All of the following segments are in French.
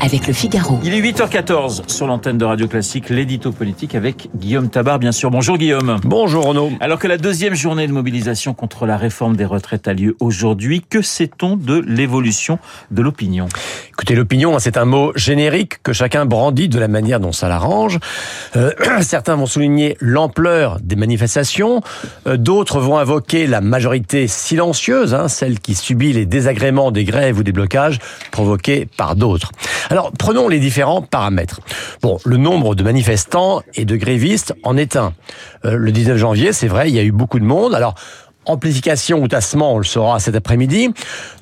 avec le Figaro. Il est 8h14 sur l'antenne de Radio Classique, l'édito politique avec Guillaume Tabar, bien sûr. Bonjour Guillaume. Bonjour Renaud. Alors que la deuxième journée de mobilisation contre la réforme des retraites a lieu aujourd'hui, que sait-on de l'évolution de l'opinion? Écoutez, l'opinion, c'est un mot générique que chacun brandit de la manière dont ça l'arrange. Euh, certains vont souligner l'ampleur des manifestations, euh, d'autres vont invoquer la majorité silencieuse, hein, celle qui subit les désagréments des grèves ou des blocages provoqués par d'autres. Alors, prenons les différents paramètres. Bon, le nombre de manifestants et de grévistes en est un. Euh, le 19 janvier, c'est vrai, il y a eu beaucoup de monde. Alors, amplification ou tassement, on le saura cet après-midi.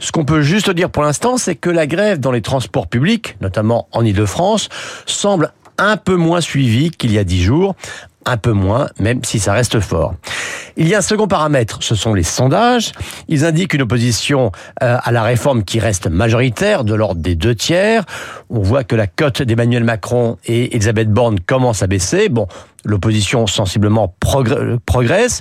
Ce qu'on peut juste dire pour l'instant, c'est que la grève dans les transports publics, notamment en Ile-de-France, semble un peu moins suivie qu'il y a dix jours, un peu moins, même si ça reste fort. Il y a un second paramètre, ce sont les sondages. Ils indiquent une opposition euh, à la réforme qui reste majoritaire, de l'ordre des deux tiers. On voit que la cote d'Emmanuel Macron et Elisabeth Borne commence à baisser. Bon, l'opposition sensiblement progresse.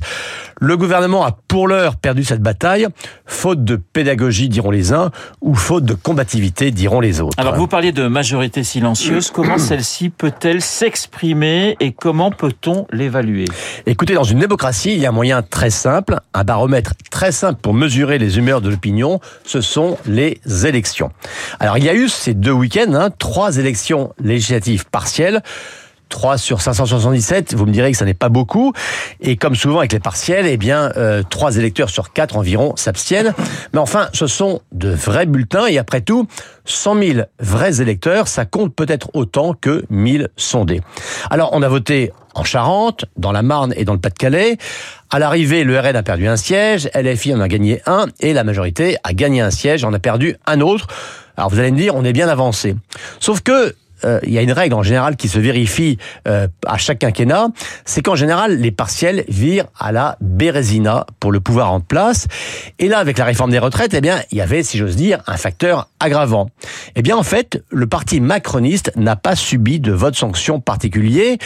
Le gouvernement a pour l'heure perdu cette bataille, faute de pédagogie, diront les uns, ou faute de combativité, diront les autres. Alors vous parliez de majorité silencieuse, comment celle-ci peut-elle s'exprimer et comment peut-on l'évaluer? Écoutez, dans une démocratie, il y a un moyen très simple, un baromètre très simple pour mesurer les humeurs de l'opinion, ce sont les élections. Alors il y a eu ces deux week-ends, hein, trois élections législatives partielles. 3 sur 577, vous me direz que ça n'est pas beaucoup. Et comme souvent avec les partiels, eh bien, euh, 3 électeurs sur 4 environ s'abstiennent. Mais enfin, ce sont de vrais bulletins. Et après tout, 100 000 vrais électeurs, ça compte peut-être autant que 1000 sondés. Alors, on a voté en Charente, dans la Marne et dans le Pas-de-Calais. À l'arrivée, le RN a perdu un siège, LFI en a gagné un, et la majorité a gagné un siège, en a perdu un autre. Alors vous allez me dire, on est bien avancé. Sauf que euh, il y a une règle en général qui se vérifie euh, à chaque quinquennat, c'est qu'en général les partiels virent à la bérésina pour le pouvoir en place. Et là, avec la réforme des retraites, eh bien, il y avait, si j'ose dire, un facteur aggravant. Eh bien, en fait, le parti macroniste n'a pas subi de vote sanction particulier.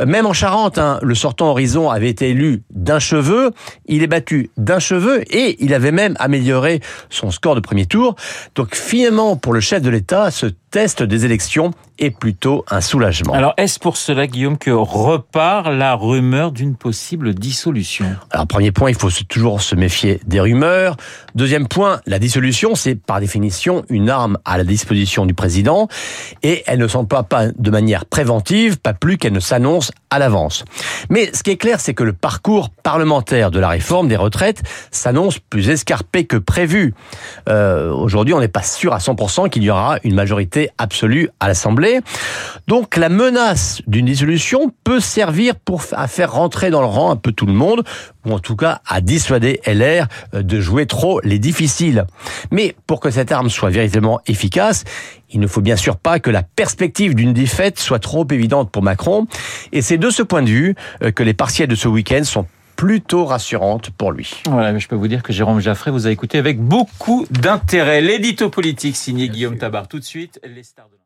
Euh, même en Charente, hein, le sortant Horizon avait été élu d'un cheveu, il est battu d'un cheveu et il avait même amélioré son score de premier tour. Donc finalement, pour le chef de l'État, ce test des élections est plutôt un soulagement. Alors, est-ce pour cela, Guillaume, que repart la rumeur d'une possible dissolution? Alors, premier point, il faut toujours se méfier des rumeurs. Deuxième point, la dissolution, c'est par définition une arme à la disposition du président et elle ne s'emploie pas de manière préventive, pas plus qu'elle ne s'annonce à l'avance. Mais ce qui est clair, c'est que le parcours parlementaire de la réforme des retraites s'annonce plus escarpé que prévu. Euh, Aujourd'hui, on n'est pas sûr à 100% qu'il y aura une majorité absolue à l'Assemblée. Donc la menace d'une dissolution peut servir pour à faire rentrer dans le rang un peu tout le monde, ou en tout cas à dissuader LR de jouer trop les difficiles. Mais pour que cette arme soit véritablement efficace, il ne faut bien sûr pas que la perspective d'une défaite soit trop évidente pour Macron. Et c'est de ce point de vue que les partiels de ce week-end sont plutôt rassurantes pour lui. Voilà, mais je peux vous dire que Jérôme Jaffré vous a écouté avec beaucoup d'intérêt. L'édito politique signé Guillaume Tabar. Tout de suite, les stars de